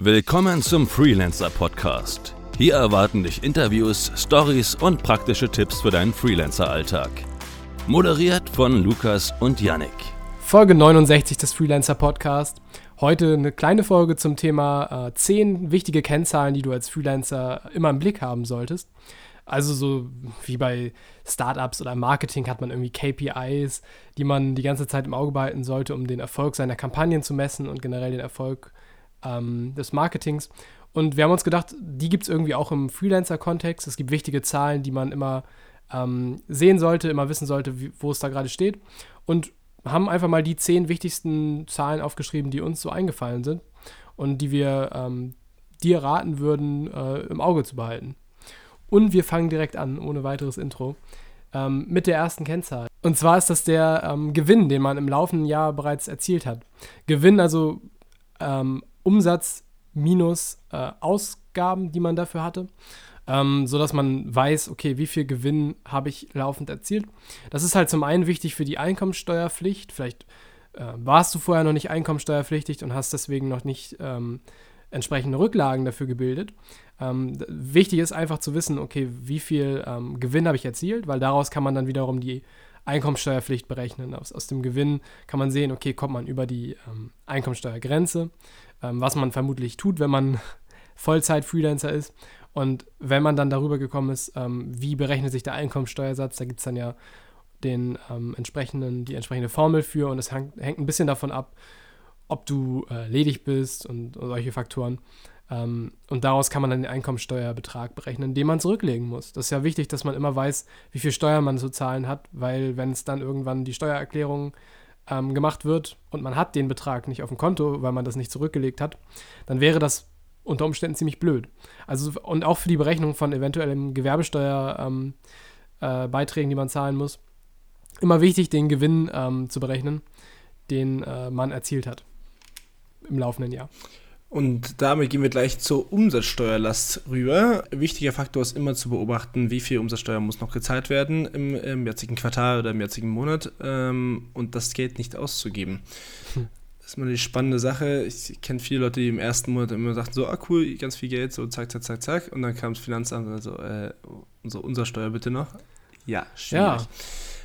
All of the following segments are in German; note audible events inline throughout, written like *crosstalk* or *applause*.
Willkommen zum Freelancer Podcast. Hier erwarten dich Interviews, Stories und praktische Tipps für deinen Freelancer-Alltag. Moderiert von Lukas und Yannick. Folge 69 des Freelancer Podcast. Heute eine kleine Folge zum Thema äh, 10 wichtige Kennzahlen, die du als Freelancer immer im Blick haben solltest. Also so wie bei Startups oder Marketing hat man irgendwie KPIs, die man die ganze Zeit im Auge behalten sollte, um den Erfolg seiner Kampagnen zu messen und generell den Erfolg ähm, des Marketings. Und wir haben uns gedacht, die gibt es irgendwie auch im Freelancer-Kontext. Es gibt wichtige Zahlen, die man immer ähm, sehen sollte, immer wissen sollte, wie, wo es da gerade steht. Und haben einfach mal die zehn wichtigsten Zahlen aufgeschrieben, die uns so eingefallen sind und die wir ähm, dir raten würden, äh, im Auge zu behalten. Und wir fangen direkt an, ohne weiteres Intro, ähm, mit der ersten Kennzahl. Und zwar ist das der ähm, Gewinn, den man im laufenden Jahr bereits erzielt hat. Gewinn, also ähm, Umsatz minus äh, Ausgaben, die man dafür hatte. Ähm, so dass man weiß, okay, wie viel Gewinn habe ich laufend erzielt. Das ist halt zum einen wichtig für die Einkommensteuerpflicht. Vielleicht äh, warst du vorher noch nicht einkommensteuerpflichtig und hast deswegen noch nicht ähm, entsprechende Rücklagen dafür gebildet. Ähm, wichtig ist einfach zu wissen, okay, wie viel ähm, Gewinn habe ich erzielt, weil daraus kann man dann wiederum die Einkommensteuerpflicht berechnen. Aus, aus dem Gewinn kann man sehen, okay, kommt man über die ähm, Einkommensteuergrenze, ähm, was man vermutlich tut, wenn man *laughs* Vollzeit-Freelancer ist. Und wenn man dann darüber gekommen ist, ähm, wie berechnet sich der Einkommensteuersatz, da gibt es dann ja den ähm, entsprechenden, die entsprechende Formel für und es hängt, hängt ein bisschen davon ab, ob du äh, ledig bist und, und solche Faktoren. Ähm, und daraus kann man dann den Einkommensteuerbetrag berechnen, den man zurücklegen muss. Das ist ja wichtig, dass man immer weiß, wie viel Steuern man zu zahlen hat, weil wenn es dann irgendwann die Steuererklärung ähm, gemacht wird und man hat den Betrag nicht auf dem Konto, weil man das nicht zurückgelegt hat, dann wäre das unter Umständen ziemlich blöd. Also und auch für die Berechnung von eventuellen Gewerbesteuerbeiträgen, ähm, äh, die man zahlen muss, immer wichtig, den Gewinn ähm, zu berechnen, den äh, man erzielt hat im laufenden Jahr. Und damit gehen wir gleich zur Umsatzsteuerlast rüber. Wichtiger Faktor ist immer zu beobachten, wie viel Umsatzsteuer muss noch gezahlt werden im, im jetzigen Quartal oder im jetzigen Monat ähm, und das Geld nicht auszugeben. Hm. Das ist mal eine spannende Sache. Ich kenne viele Leute, die im ersten Monat immer sagten, so, ah cool, ganz viel Geld, so zack, zack, zack, zack. Und dann kam das Finanzamt und so, äh, unsere Umsatzsteuer bitte noch. Ja, schwierig. Ja.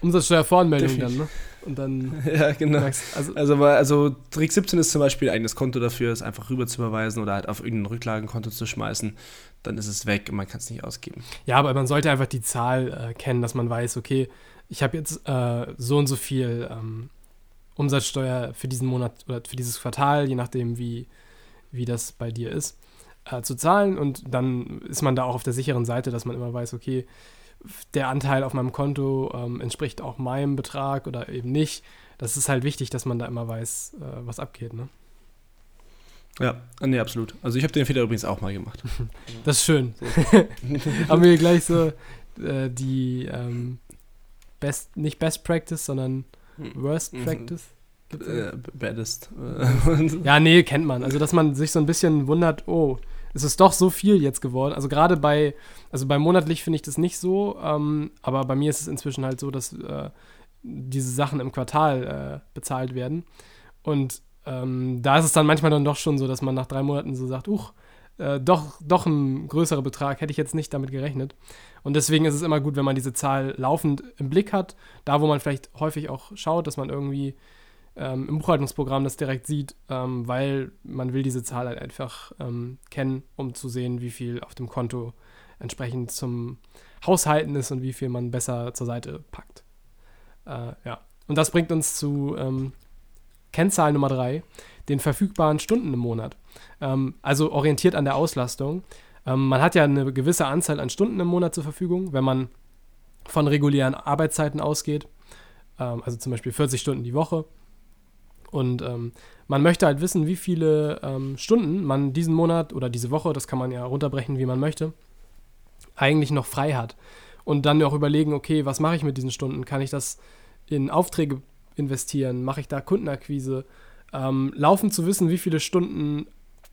Umsatzsteuervoranmeldung dann, ne? Und dann. *laughs* ja, genau. Merkst, also, also, also Trick 17 ist zum Beispiel ein eigenes Konto dafür, es einfach rüber zu überweisen oder halt auf irgendein Rücklagenkonto zu schmeißen. Dann ist es weg und man kann es nicht ausgeben. Ja, aber man sollte einfach die Zahl äh, kennen, dass man weiß, okay, ich habe jetzt äh, so und so viel ähm, Umsatzsteuer für diesen Monat oder für dieses Quartal, je nachdem, wie, wie das bei dir ist, äh, zu zahlen. Und dann ist man da auch auf der sicheren Seite, dass man immer weiß, okay, der Anteil auf meinem Konto ähm, entspricht auch meinem Betrag oder eben nicht. Das ist halt wichtig, dass man da immer weiß, äh, was abgeht. Ne? Ja, nee, absolut. Also ich habe den Fehler übrigens auch mal gemacht. *laughs* Das ist schön. *laughs* Haben wir gleich so äh, die ähm, Best, nicht Best Practice, sondern Worst mhm. Practice. Äh, baddest. ja, nee, kennt man. Also, dass man sich so ein bisschen wundert, oh, es ist doch so viel jetzt geworden. Also gerade bei, also bei monatlich finde ich das nicht so, ähm, aber bei mir ist es inzwischen halt so, dass äh, diese Sachen im Quartal äh, bezahlt werden. Und ähm, da ist es dann manchmal dann doch schon so, dass man nach drei Monaten so sagt, uch, äh, doch, doch ein größerer Betrag, hätte ich jetzt nicht damit gerechnet. Und deswegen ist es immer gut, wenn man diese Zahl laufend im Blick hat, da wo man vielleicht häufig auch schaut, dass man irgendwie ähm, im Buchhaltungsprogramm das direkt sieht, ähm, weil man will diese Zahl halt einfach ähm, kennen, um zu sehen, wie viel auf dem Konto entsprechend zum Haushalten ist und wie viel man besser zur Seite packt. Äh, ja. Und das bringt uns zu ähm, Kennzahl Nummer drei, den verfügbaren Stunden im Monat. Ähm, also orientiert an der Auslastung. Ähm, man hat ja eine gewisse Anzahl an Stunden im Monat zur Verfügung, wenn man von regulären Arbeitszeiten ausgeht. also zum Beispiel 40 Stunden die Woche und ähm, man möchte halt wissen, wie viele ähm, Stunden man diesen Monat oder diese Woche, das kann man ja runterbrechen, wie man möchte, eigentlich noch frei hat. Und dann auch überlegen, okay, was mache ich mit diesen Stunden? Kann ich das in Aufträge investieren? Mache ich da Kundenakquise? Ähm, laufend zu wissen, wie viele Stunden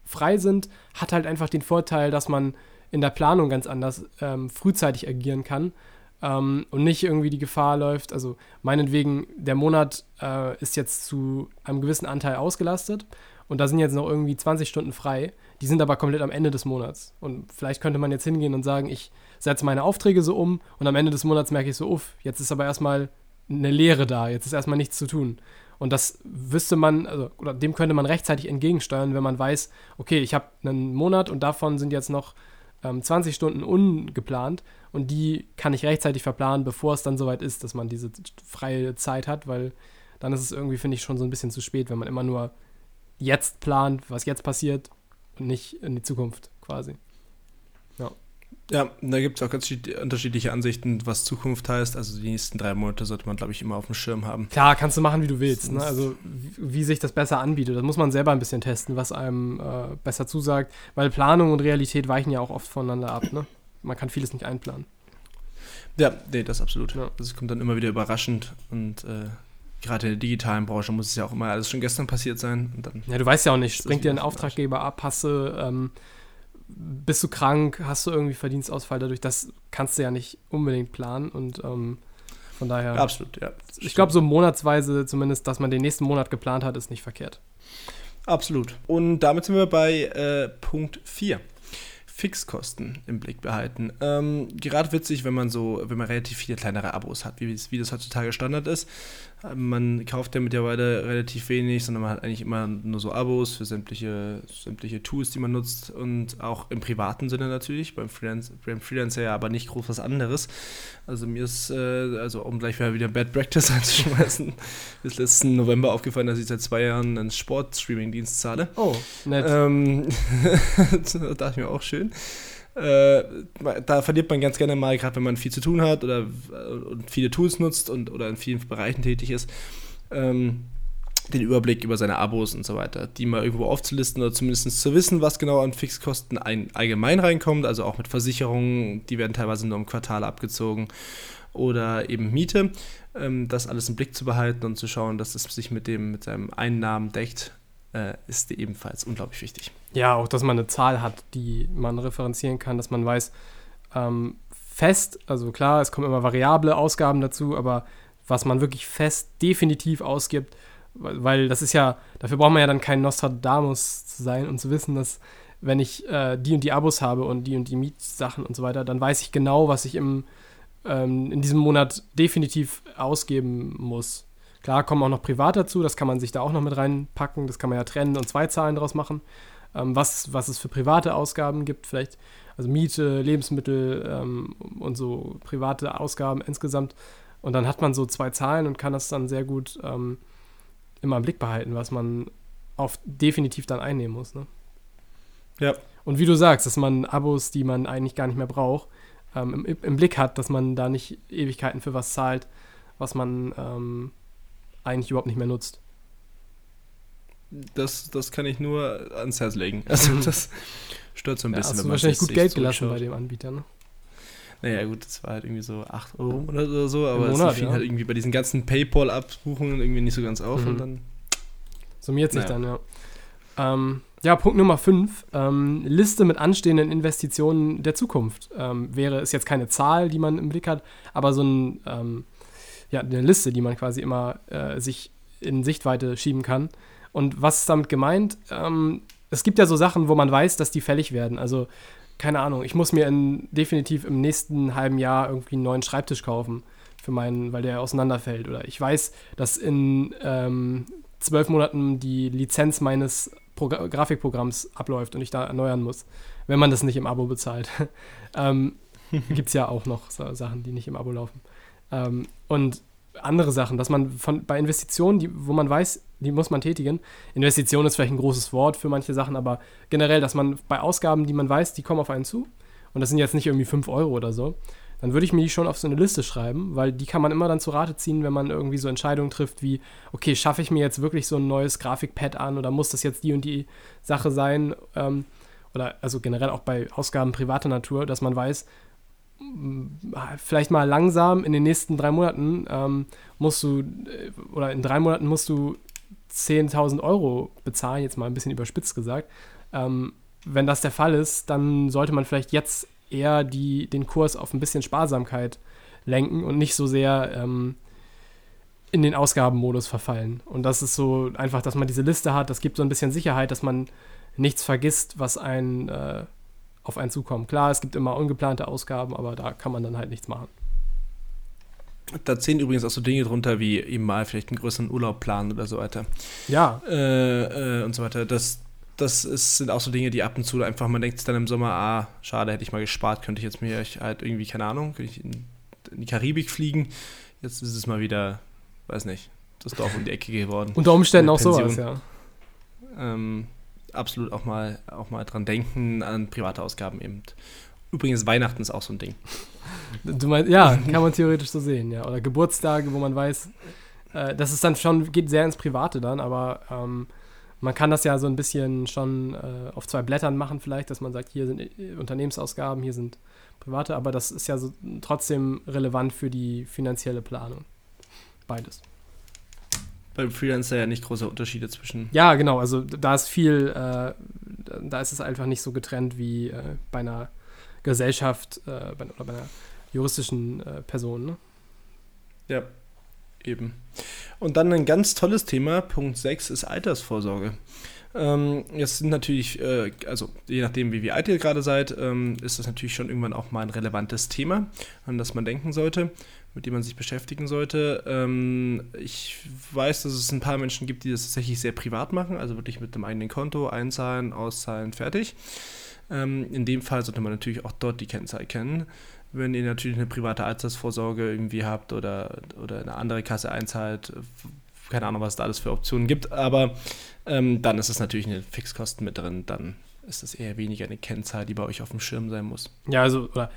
frei sind, hat halt einfach den Vorteil, dass man in der Planung ganz anders ähm, frühzeitig agieren kann ähm, und nicht irgendwie die Gefahr läuft, also meinetwegen, der Monat äh, ist jetzt zu einem gewissen Anteil ausgelastet und da sind jetzt noch irgendwie 20 Stunden frei, die sind aber komplett am Ende des Monats. Und vielleicht könnte man jetzt hingehen und sagen, ich setze meine Aufträge so um und am Ende des Monats merke ich so, uff, jetzt ist aber erstmal eine Leere da, jetzt ist erstmal nichts zu tun. Und das wüsste man, also, oder dem könnte man rechtzeitig entgegensteuern, wenn man weiß, okay, ich habe einen Monat und davon sind jetzt noch ähm, 20 Stunden ungeplant und die kann ich rechtzeitig verplanen, bevor es dann soweit ist, dass man diese freie Zeit hat, weil dann ist es irgendwie, finde ich, schon so ein bisschen zu spät, wenn man immer nur jetzt plant, was jetzt passiert und nicht in die Zukunft quasi. Ja. Da gibt es auch ganz unterschiedliche Ansichten, was Zukunft heißt. Also die nächsten drei Monate sollte man, glaube ich, immer auf dem Schirm haben. Klar, kannst du machen, wie du willst. Ne? Also wie, sich das besser anbietet. Das muss man selber ein bisschen testen, was einem äh, besser zusagt. Weil Planung und Realität weichen ja auch oft voneinander ab. Ne? Man kann vieles nicht einplanen. Ja, nee, das absolut. Ja. Das kommt dann immer wieder überraschend und äh, gerade in der digitalen Branche muss es ja auch immer alles schon gestern passiert sein. ja, du weißt ja auch nicht, springt dir ein Auftraggeber ab, du, ähm, bist du krank, hast du irgendwie Verdienstausfall dadurch, das kannst du ja nicht unbedingt planen und ähm, von daher. Absolut, ja. Ich glaube, so monatsweise zumindest, dass man den nächsten Monat geplant hat, ist nicht verkehrt. Absolut. Und damit sind wir bei äh, Punkt 4. Fixkosten im Blick behalten. Ähm, gerade witzig, wenn man so, wenn man relativ viele kleinere Abos hat, wie, wie das heutzutage Standard ist. Man kauft ja mittlerweile relativ wenig, sondern man hat eigentlich immer nur so Abos für sämtliche, sämtliche Tools, die man nutzt und auch im privaten Sinne natürlich, beim, Freelance, beim Freelancer ja aber nicht groß was anderes. Also mir ist, äh, also um gleich wieder Bad Practice *laughs* einzuschmeißen, ist letzten November aufgefallen, dass ich seit zwei Jahren einen Sport-Streaming-Dienst zahle. Oh, nett. Ähm, da dachte ich mir auch schön. Äh, da verliert man ganz gerne mal, gerade wenn man viel zu tun hat oder viele Tools nutzt und oder in vielen Bereichen tätig ist, ähm, den Überblick über seine Abos und so weiter, die mal irgendwo aufzulisten oder zumindest zu wissen, was genau an Fixkosten ein, allgemein reinkommt, also auch mit Versicherungen, die werden teilweise nur im Quartal abgezogen oder eben Miete, ähm, das alles im Blick zu behalten und zu schauen, dass es sich mit dem mit seinem Einnahmen deckt, äh, ist ebenfalls unglaublich wichtig. Ja, auch, dass man eine Zahl hat, die man referenzieren kann, dass man weiß, ähm, fest, also klar, es kommen immer variable Ausgaben dazu, aber was man wirklich fest definitiv ausgibt, weil das ist ja, dafür braucht man ja dann kein Nostradamus zu sein und zu wissen, dass wenn ich äh, die und die Abos habe und die und die Mietsachen und so weiter, dann weiß ich genau, was ich im, ähm, in diesem Monat definitiv ausgeben muss. Klar kommen auch noch privat dazu, das kann man sich da auch noch mit reinpacken, das kann man ja trennen und zwei Zahlen daraus machen. Ähm, was, was es für private Ausgaben gibt, vielleicht, also Miete, Lebensmittel ähm, und so private Ausgaben insgesamt. Und dann hat man so zwei Zahlen und kann das dann sehr gut ähm, immer im Blick behalten, was man auf definitiv dann einnehmen muss. Ne? Ja. Und wie du sagst, dass man Abos, die man eigentlich gar nicht mehr braucht, ähm, im, im, Blick hat, dass man da nicht Ewigkeiten für was zahlt, was man ähm, eigentlich überhaupt nicht mehr nutzt. Das, das kann ich nur ans Herz legen. *laughs* Also das stört so ein bisschen. Ja, hast du wahrscheinlich gut Geld gelassen bei dem Anbieter, ne? Naja, gut, das war halt irgendwie so 8 Euro oder so, aber Monat, es fiel ja. halt irgendwie bei diesen ganzen Paypal-Abbuchungen irgendwie nicht so ganz auf mhm. und dann. Summiert sich naja. dann, ja. Ähm, ja, Punkt Nummer 5. Ähm, Liste mit anstehenden Investitionen der Zukunft. Ähm, wäre, ist jetzt keine Zahl, die man im Blick hat, aber so ein, ähm, ja, eine Liste, die man quasi immer äh, sich in Sichtweite schieben kann. Und was ist damit gemeint? Ähm, es gibt ja so Sachen, wo man weiß, dass die fällig werden. Also, keine Ahnung, ich muss mir in, definitiv im nächsten halben Jahr irgendwie einen neuen Schreibtisch kaufen, für meinen, weil der auseinanderfällt. Oder ich weiß, dass in ähm, zwölf Monaten die Lizenz meines Pro Grafikprogramms abläuft und ich da erneuern muss, wenn man das nicht im Abo bezahlt. *laughs* ähm, gibt es ja auch noch so Sachen, die nicht im Abo laufen. Ähm, und andere Sachen, dass man von, bei Investitionen, die, wo man weiß, die muss man tätigen. Investition ist vielleicht ein großes Wort für manche Sachen, aber generell, dass man bei Ausgaben, die man weiß, die kommen auf einen zu, und das sind jetzt nicht irgendwie 5 Euro oder so, dann würde ich mir die schon auf so eine Liste schreiben, weil die kann man immer dann zu Rate ziehen, wenn man irgendwie so Entscheidungen trifft wie, okay, schaffe ich mir jetzt wirklich so ein neues Grafikpad an oder muss das jetzt die und die Sache sein? Ähm, oder also generell auch bei Ausgaben privater Natur, dass man weiß, vielleicht mal langsam in den nächsten drei Monaten ähm, musst du, äh, oder in drei Monaten musst du 10.000 Euro bezahlen, jetzt mal ein bisschen überspitzt gesagt. Ähm, wenn das der Fall ist, dann sollte man vielleicht jetzt eher die, den Kurs auf ein bisschen Sparsamkeit lenken und nicht so sehr ähm, in den Ausgabenmodus verfallen. Und das ist so einfach, dass man diese Liste hat, das gibt so ein bisschen Sicherheit, dass man nichts vergisst, was einen äh, auf einen zukommt. Klar, es gibt immer ungeplante Ausgaben, aber da kann man dann halt nichts machen. Da zählen übrigens auch so Dinge drunter, wie eben mal vielleicht einen größeren Urlaub planen oder so weiter. Ja. Äh, äh, und so weiter. Das, das ist, sind auch so Dinge, die ab und zu einfach, man denkt sich dann im Sommer, ah, schade, hätte ich mal gespart, könnte ich jetzt mir halt irgendwie, keine Ahnung, könnte ich in, in die Karibik fliegen. Jetzt ist es mal wieder, weiß nicht, das Dorf um die Ecke geworden. Unter Umständen auch sowas, ja. Ähm, absolut auch mal, auch mal dran denken, an private Ausgaben eben. Übrigens, Weihnachten ist auch so ein Ding. *laughs* Du meinst, ja, kann man theoretisch so sehen, ja. Oder Geburtstage, wo man weiß, äh, das ist dann schon, geht sehr ins Private dann, aber ähm, man kann das ja so ein bisschen schon äh, auf zwei Blättern machen, vielleicht, dass man sagt, hier sind äh, Unternehmensausgaben, hier sind private, aber das ist ja so trotzdem relevant für die finanzielle Planung. Beides. Beim Freelancer ja nicht große Unterschiede zwischen. Ja, genau, also da ist viel, äh, da ist es einfach nicht so getrennt wie äh, bei einer Gesellschaft äh, bei, oder bei einer juristischen äh, Person. Ne? Ja, eben. Und dann ein ganz tolles Thema, Punkt 6, ist Altersvorsorge. Ähm, jetzt sind natürlich, äh, also je nachdem, wie, wie alt ihr gerade seid, ähm, ist das natürlich schon irgendwann auch mal ein relevantes Thema, an das man denken sollte, mit dem man sich beschäftigen sollte. Ähm, ich weiß, dass es ein paar Menschen gibt, die das tatsächlich sehr privat machen, also wirklich mit dem eigenen Konto einzahlen, auszahlen, fertig. Ähm, in dem Fall sollte man natürlich auch dort die Kennzahl kennen. Wenn ihr natürlich eine private Altersvorsorge irgendwie habt oder, oder eine andere Kasse einzahlt, keine Ahnung, was da alles für Optionen gibt, aber ähm, dann ist es natürlich eine Fixkosten mit drin, dann ist es eher weniger eine Kennzahl, die bei euch auf dem Schirm sein muss. Ja, also oder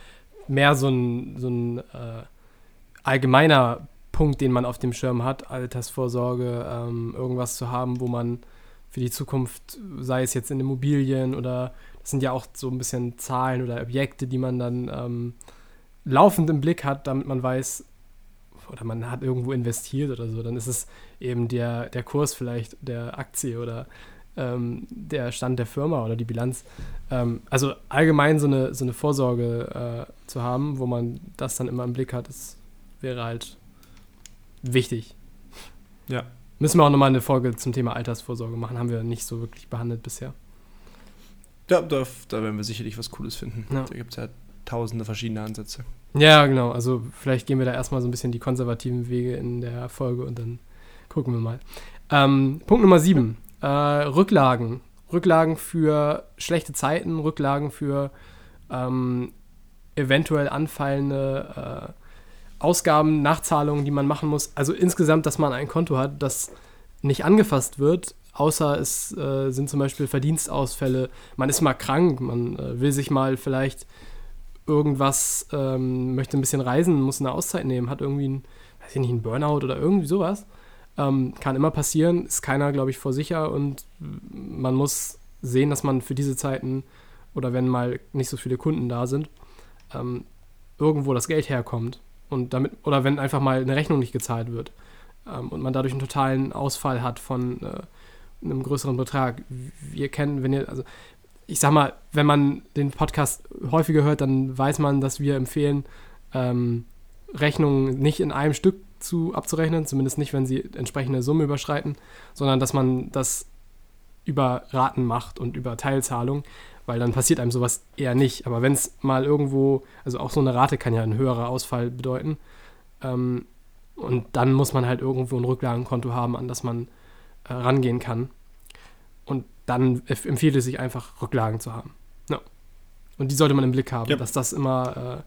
mehr so ein, so ein äh, allgemeiner Punkt, den man auf dem Schirm hat, Altersvorsorge, ähm, irgendwas zu haben, wo man für die Zukunft, sei es jetzt in Immobilien oder das sind ja auch so ein bisschen Zahlen oder Objekte, die man dann ähm, laufend im Blick hat, damit man weiß, oder man hat irgendwo investiert oder so, dann ist es eben der, der Kurs vielleicht der Aktie oder ähm, der Stand der Firma oder die Bilanz. Ähm, also allgemein so eine, so eine Vorsorge äh, zu haben, wo man das dann immer im Blick hat, das wäre halt wichtig. Ja. Müssen wir auch nochmal eine Folge zum Thema Altersvorsorge machen, haben wir nicht so wirklich behandelt bisher. Ja, da, da werden wir sicherlich was Cooles finden. Ja. Da gibt es ja tausende verschiedene Ansätze. Ja, genau. Also vielleicht gehen wir da erstmal so ein bisschen die konservativen Wege in der Folge und dann gucken wir mal. Ähm, Punkt Nummer sieben. Äh, Rücklagen. Rücklagen für schlechte Zeiten, Rücklagen für ähm, eventuell anfallende äh, Ausgaben, Nachzahlungen, die man machen muss. Also insgesamt, dass man ein Konto hat, das nicht angefasst wird, außer es äh, sind zum Beispiel Verdienstausfälle. Man ist mal krank, man äh, will sich mal vielleicht irgendwas, ähm, möchte ein bisschen reisen, muss eine Auszeit nehmen, hat irgendwie ein, weiß ich nicht, einen Burnout oder irgendwie sowas. Ähm, kann immer passieren, ist keiner, glaube ich, vor sicher und man muss sehen, dass man für diese Zeiten oder wenn mal nicht so viele Kunden da sind, ähm, irgendwo das Geld herkommt. Und damit, oder wenn einfach mal eine Rechnung nicht gezahlt wird ähm, und man dadurch einen totalen Ausfall hat von äh, einem größeren Betrag. Wir kennen, wenn ihr, also ich sag mal, wenn man den Podcast häufiger hört, dann weiß man, dass wir empfehlen, ähm, Rechnungen nicht in einem Stück zu abzurechnen, zumindest nicht, wenn sie entsprechende Summe überschreiten, sondern dass man das über Raten macht und über Teilzahlung, weil dann passiert einem sowas eher nicht. Aber wenn es mal irgendwo, also auch so eine Rate kann ja ein höherer Ausfall bedeuten, ähm, und dann muss man halt irgendwo ein Rücklagenkonto haben, an das man äh, rangehen kann. Und dann empfiehlt es sich einfach, Rücklagen zu haben. Ja. Und die sollte man im Blick haben, ja. dass das immer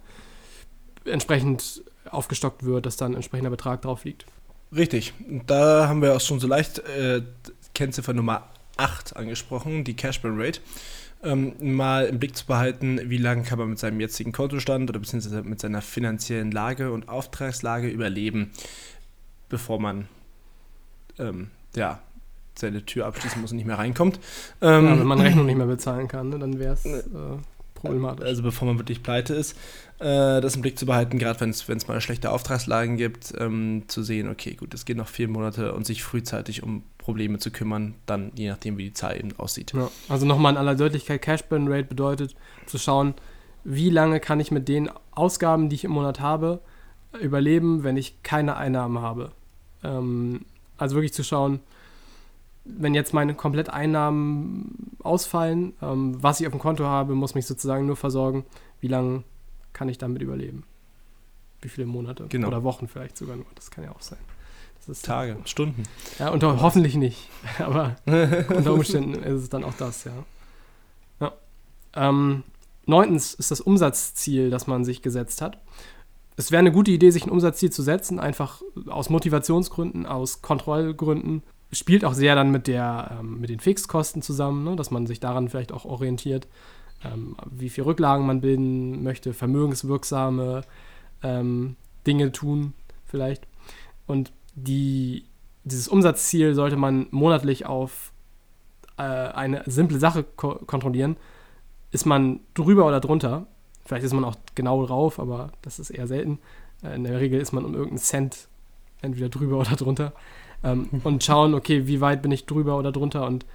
äh, entsprechend aufgestockt wird, dass dann ein entsprechender Betrag drauf liegt. Richtig. Da haben wir auch schon so leicht äh, Kennziffer Nummer 8 angesprochen, die Cashburn Rate. Ähm, mal im Blick zu behalten, wie lange kann man mit seinem jetzigen Kontostand oder beziehungsweise mit seiner finanziellen Lage und Auftragslage überleben, bevor man ähm, ja, seine Tür abschließen muss und nicht mehr reinkommt. Ähm, ja, wenn man Rechnung nicht mehr bezahlen kann, ne, dann wäre es äh, problematisch. Also bevor man wirklich pleite ist, äh, das im Blick zu behalten, gerade wenn es mal schlechte Auftragslagen gibt, ähm, zu sehen, okay, gut, es geht noch vier Monate und sich frühzeitig um Probleme zu kümmern, dann je nachdem, wie die Zahl eben aussieht. Ja, also nochmal in aller Deutlichkeit, Cash Burn Rate bedeutet zu schauen, wie lange kann ich mit den Ausgaben, die ich im Monat habe, überleben, wenn ich keine Einnahmen habe. Ähm, also wirklich zu schauen, wenn jetzt meine Kompletteinnahmen ausfallen, ähm, was ich auf dem Konto habe, muss mich sozusagen nur versorgen, wie lange kann ich damit überleben. Wie viele Monate Genau. oder Wochen vielleicht sogar nur. Das kann ja auch sein. Tage, Stunden. Ja, unter, hoffentlich nicht. *laughs* Aber unter Umständen ist es dann auch das, ja. ja. Ähm, neuntens ist das Umsatzziel, das man sich gesetzt hat. Es wäre eine gute Idee, sich ein Umsatzziel zu setzen, einfach aus Motivationsgründen, aus Kontrollgründen. Spielt auch sehr dann mit, der, ähm, mit den Fixkosten zusammen, ne, dass man sich daran vielleicht auch orientiert, ähm, wie viel Rücklagen man bilden möchte, vermögenswirksame ähm, Dinge tun vielleicht. Und die, dieses Umsatzziel sollte man monatlich auf äh, eine simple Sache ko kontrollieren. Ist man drüber oder drunter? Vielleicht ist man auch genau drauf, aber das ist eher selten. Äh, in der Regel ist man um irgendeinen Cent entweder drüber oder drunter. Ähm, *laughs* und schauen, okay, wie weit bin ich drüber oder drunter und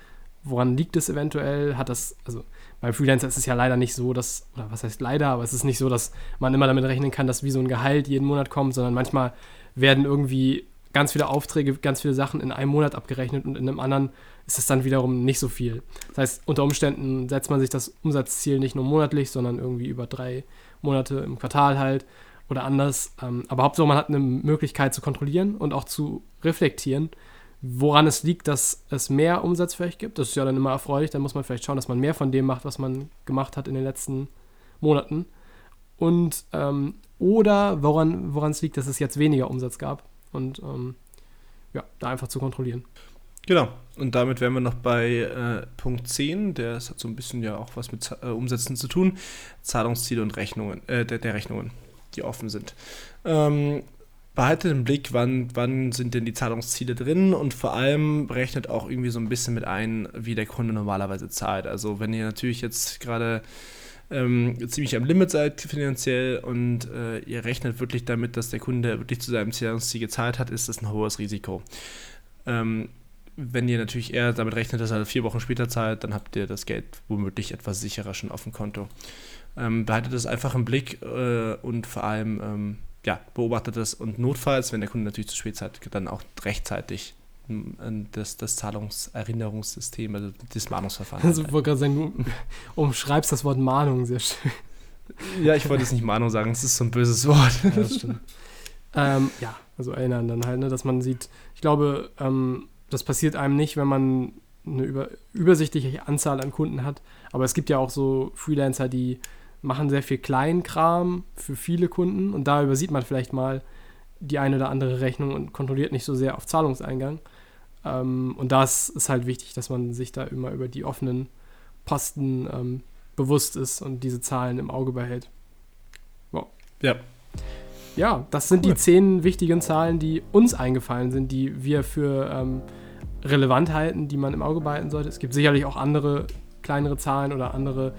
woran liegt es eventuell? Hat das, also bei Freelancer ist es ja leider nicht so, dass, oder was heißt leider, aber es ist nicht so, dass man immer damit rechnen kann, dass wie so ein Gehalt jeden Monat kommt, sondern manchmal werden irgendwie ganz viele Aufträge, ganz viele Sachen in einem Monat abgerechnet und in einem anderen ist es dann wiederum nicht so viel. Das heißt, unter Umständen setzt man sich das Umsatzziel nicht nur monatlich, sondern irgendwie über drei Monate im Quartal halt oder anders. Ähm, aber Hauptsache, man hat eine Möglichkeit zu kontrollieren und auch zu reflektieren, woran es liegt, dass es mehr Umsatz vielleicht gibt. Das ist ja dann immer erfreulich. Dann muss man vielleicht schauen, dass man mehr von dem macht, was man gemacht hat in den letzten Monaten. Und ähm, oder woran woran es liegt, dass es jetzt weniger Umsatz gab. Und ähm, ja, da einfach zu kontrollieren. Genau. Und damit wären wir noch bei äh, Punkt 10. Der hat so ein bisschen ja auch was mit äh, Umsätzen zu tun. Zahlungsziele und Rechnungen, äh, der, der Rechnungen, die offen sind. Ähm, behaltet im Blick, wann, wann sind denn die Zahlungsziele drin und vor allem berechnet auch irgendwie so ein bisschen mit ein, wie der Kunde normalerweise zahlt. Also wenn ihr natürlich jetzt gerade ähm, ziemlich am Limit seid finanziell und äh, ihr rechnet wirklich damit, dass der Kunde wirklich zu seinem Zahlungsziel gezahlt hat, ist das ein hohes Risiko. Ähm, wenn ihr natürlich eher damit rechnet, dass er vier Wochen später zahlt, dann habt ihr das Geld womöglich etwas sicherer schon auf dem Konto. Ähm, behaltet das einfach im Blick äh, und vor allem ähm, ja, beobachtet das und notfalls, wenn der Kunde natürlich zu spät zahlt, dann auch rechtzeitig ähm, das, das Zahlungserinnerungssystem, also das Mahnungsverfahren. Also, ich wollte gerade sagen, du umschreibst das Wort Mahnung sehr schön. Ja, ich wollte jetzt nicht Mahnung sagen, es ist so ein böses Wort. Ja, das stimmt. ähm, ja, also erinnern dann halt, ne, dass man sieht, ich glaube, ähm, das passiert einem nicht, wenn man eine über, übersichtliche Anzahl an Kunden hat. Aber es gibt ja auch so Freelancer, die machen sehr viel Kleinkram für viele Kunden und da übersieht man vielleicht mal die eine oder andere Rechnung und kontrolliert nicht so sehr auf Zahlungseingang. Ähm, und das ist halt wichtig, dass man sich da immer über die offenen Posten ähm, bewusst ist und diese Zahlen im Auge behält. Wow. Ja. Ja, das sind Cool. die zehn wichtigen Zahlen, die uns eingefallen sind, die wir für ähm, relevant halten, die man im Auge behalten sollte. Es gibt sicherlich auch andere kleinere Zahlen oder andere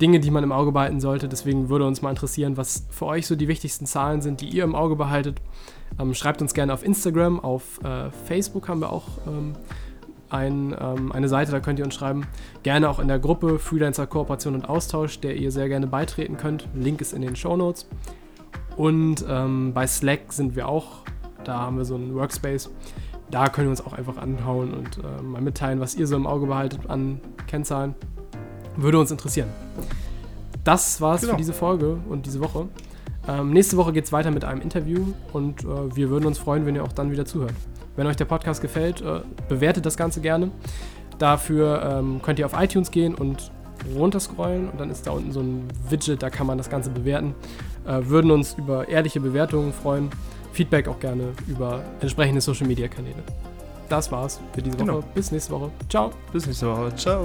Dinge, die man im Auge behalten sollte. Deswegen würde uns mal interessieren, was für euch so die wichtigsten Zahlen sind, die ihr im Auge behaltet. Ähm, schreibt uns gerne auf Instagram, auf äh, Facebook haben wir auch ähm, ein, ähm, eine Seite, da könnt ihr uns schreiben. Gerne auch in der Gruppe Freelancer Kooperation und Austausch, der ihr sehr gerne beitreten könnt. Link ist in den Show Notes. Und ähm, bei Slack sind wir auch. Da haben wir so einen Workspace. Da können wir uns auch einfach anhauen und äh, mal mitteilen, was ihr so im Auge behaltet an Kennzahlen. Würde uns interessieren. Das war's Genau. für diese Folge und diese Woche. Ähm, nächste Woche geht's weiter mit einem Interview und äh, wir würden uns freuen, wenn ihr auch dann wieder zuhört. Wenn euch der Podcast gefällt, äh, bewertet das Ganze gerne. Dafür ähm, könnt ihr auf iTunes gehen und runterscrollen und dann ist da unten so ein Widget, da kann man das Ganze bewerten. Äh, würden uns über ehrliche Bewertungen freuen. Feedback auch gerne über entsprechende Social Media Kanäle. Das war's für diese Woche. Genau. Bis nächste Woche. Ciao. Bis nächste Woche. Ciao.